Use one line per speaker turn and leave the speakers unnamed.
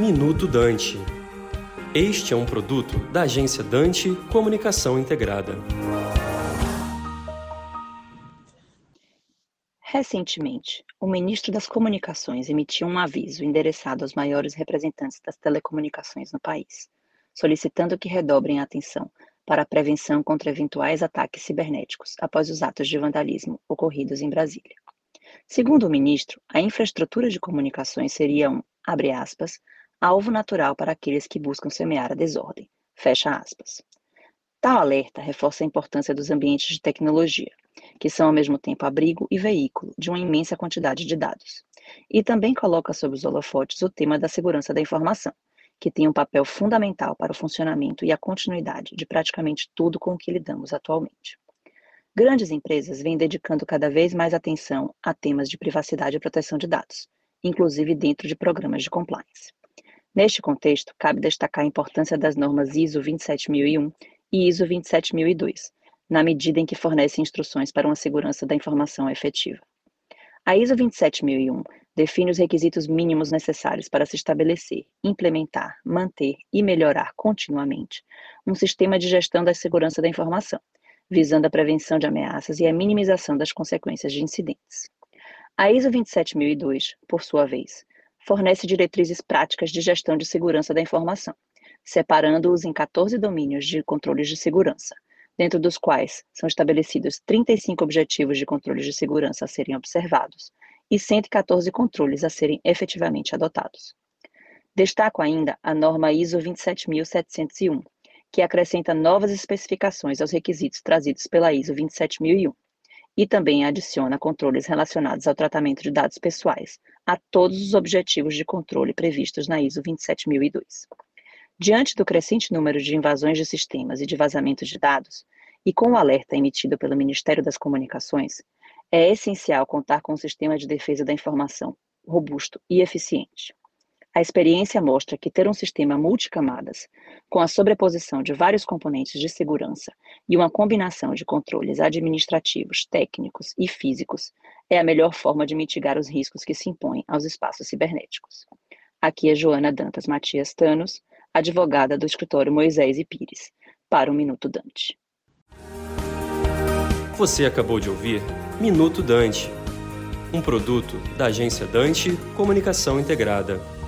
Minuto Dante. Este é um produto da agência Dante Comunicação Integrada.
Recentemente, o ministro das Comunicações emitiu um aviso endereçado aos maiores representantes das telecomunicações no país, solicitando que redobrem a atenção para a prevenção contra eventuais ataques cibernéticos após os atos de vandalismo ocorridos em Brasília. Segundo o ministro, a infraestrutura de comunicações seria um, abre aspas, alvo natural para aqueles que buscam semear a desordem. Fecha aspas. Tal alerta reforça a importância dos ambientes de tecnologia, que são ao mesmo tempo abrigo e veículo de uma imensa quantidade de dados. E também coloca sob os holofotes o tema da segurança da informação, que tem um papel fundamental para o funcionamento e a continuidade de praticamente tudo com o que lidamos atualmente. Grandes empresas vêm dedicando cada vez mais atenção a temas de privacidade e proteção de dados, inclusive dentro de programas de compliance. Neste contexto, cabe destacar a importância das normas ISO 27001 e ISO 27002, na medida em que fornecem instruções para uma segurança da informação efetiva. A ISO 27001 define os requisitos mínimos necessários para se estabelecer, implementar, manter e melhorar continuamente um sistema de gestão da segurança da informação, visando a prevenção de ameaças e a minimização das consequências de incidentes. A ISO 27002, por sua vez, fornece diretrizes práticas de gestão de segurança da informação, separando-os em 14 domínios de controles de segurança, dentro dos quais são estabelecidos 35 objetivos de controles de segurança a serem observados e 114 controles a serem efetivamente adotados. Destaco ainda a norma ISO 27701, que acrescenta novas especificações aos requisitos trazidos pela ISO 27001 e também adiciona controles relacionados ao tratamento de dados pessoais a todos os objetivos de controle previstos na ISO 27002. Diante do crescente número de invasões de sistemas e de vazamentos de dados, e com o alerta emitido pelo Ministério das Comunicações, é essencial contar com um sistema de defesa da informação robusto e eficiente. A experiência mostra que ter um sistema multicamadas, com a sobreposição de vários componentes de segurança e uma combinação de controles administrativos, técnicos e físicos, é a melhor forma de mitigar os riscos que se impõem aos espaços cibernéticos. Aqui é Joana Dantas Matias Tanos, advogada do escritório Moisés e Pires, para o Minuto Dante.
Você acabou de ouvir Minuto Dante, um produto da agência Dante Comunicação Integrada.